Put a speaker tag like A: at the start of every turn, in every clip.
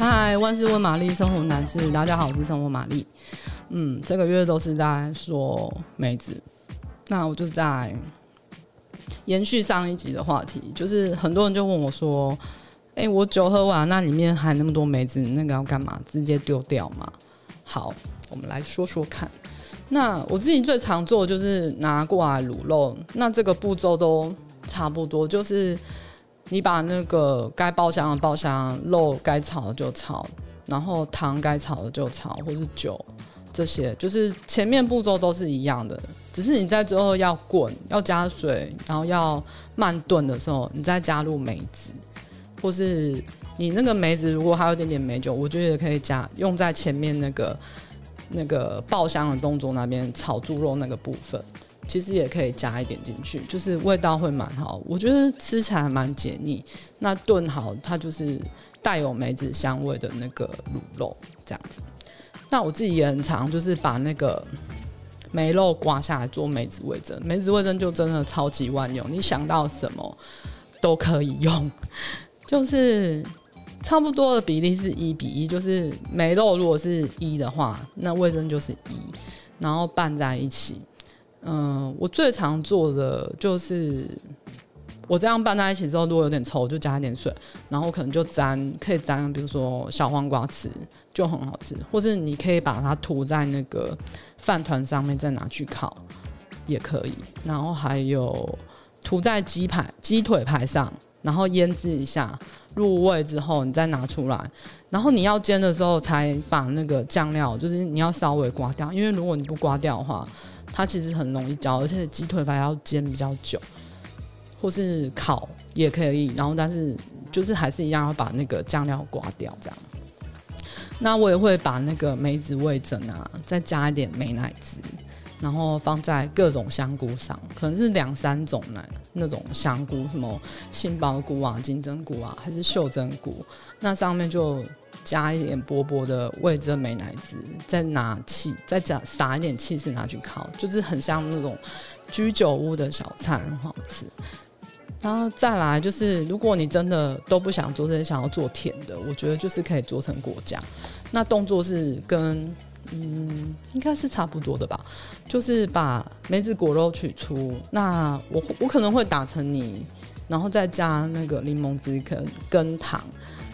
A: 嗨，万事问玛丽，生活男士，大家好，我是生活玛丽。嗯，这个月都是在说梅子，那我就在延续上一集的话题，就是很多人就问我说：“哎、我酒喝完，那里面还那么多梅子，那个要干嘛？直接丢掉吗？”好，我们来说说看。那我自己最常做的就是拿过来卤肉，那这个步骤都差不多，就是你把那个该爆香的爆香，肉该炒的就炒，然后糖该炒的就炒，或是酒。这些就是前面步骤都是一样的，只是你在最后要滚、要加水，然后要慢炖的时候，你再加入梅子，或是你那个梅子如果还有点点梅酒，我觉得可以加用在前面那个那个爆香的动作那边炒猪肉那个部分，其实也可以加一点进去，就是味道会蛮好，我觉得吃起来蛮解腻。那炖好它就是带有梅子香味的那个卤肉这样子。那我自己也很常，就是把那个梅肉刮下来做梅子味增，梅子味增就真的超级万用，你想到什么都可以用，就是差不多的比例是一比一，就是梅肉如果是一的话，那味增就是一，然后拌在一起。嗯，我最常做的就是。我这样拌在一起之后，如果有点稠，就加一点水，然后可能就沾，可以沾，比如说小黄瓜吃，就很好吃。或是你可以把它涂在那个饭团上面，再拿去烤，也可以。然后还有涂在鸡排、鸡腿排上，然后腌制一下，入味之后，你再拿出来。然后你要煎的时候，才把那个酱料，就是你要稍微刮掉，因为如果你不刮掉的话，它其实很容易焦，而且鸡腿排要煎比较久。或是烤也可以，然后但是就是还是一样要把那个酱料刮掉，这样。那我也会把那个梅子味噌啊，再加一点美乃滋，然后放在各种香菇上，可能是两三种呢，那种香菇，什么杏鲍菇啊、金针菇啊，还是秀珍菇，那上面就加一点薄薄的味噌美乃滋，再拿气，再加撒一点起司拿去烤，就是很像那种居酒屋的小菜，很好吃。然后再来就是，如果你真的都不想做这些，想要做甜的，我觉得就是可以做成果酱。那动作是跟嗯，应该是差不多的吧，就是把梅子果肉取出。那我我可能会打成泥，然后再加那个柠檬汁跟跟糖。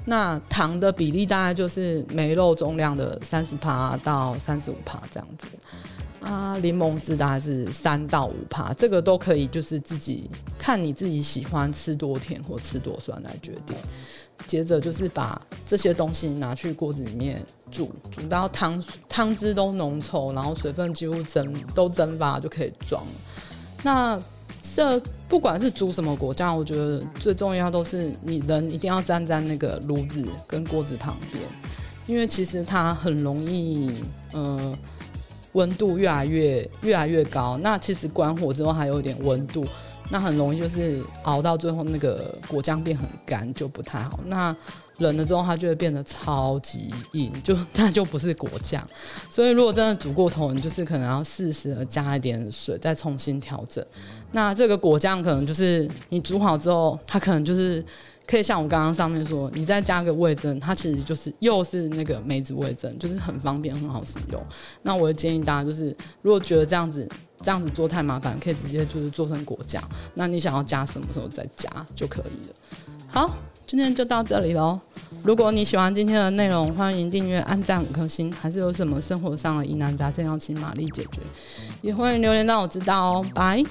A: 那糖的比例大概就是梅肉重量的三十帕到三十五帕这样子。啊，柠檬汁大概是三到五帕，这个都可以，就是自己看你自己喜欢吃多甜或吃多酸来决定。接着就是把这些东西拿去锅子里面煮，煮到汤汤汁都浓稠，然后水分几乎蒸都蒸发就可以装。那这不管是煮什么国家，我觉得最重要都是你人一定要站在那个炉子跟锅子旁边，因为其实它很容易，嗯。温度越来越越来越高，那其实关火之后还有点温度，那很容易就是熬到最后那个果酱变很干，就不太好。那冷了之后它就会变得超级硬，就 它就不是果酱。所以如果真的煮过头，你就是可能要适时的加一点水，再重新调整。那这个果酱可能就是你煮好之后，它可能就是。可以像我刚刚上面说，你再加个味增，它其实就是又是那个梅子味增，就是很方便，很好使用。那我建议大家，就是如果觉得这样子这样子做太麻烦，可以直接就是做成果酱。那你想要加什么时候再加就可以了。好，今天就到这里喽。如果你喜欢今天的内容，欢迎订阅、按赞五颗星。还是有什么生活上的疑难杂症要请玛丽解决，也欢迎留言让我知道哦。拜。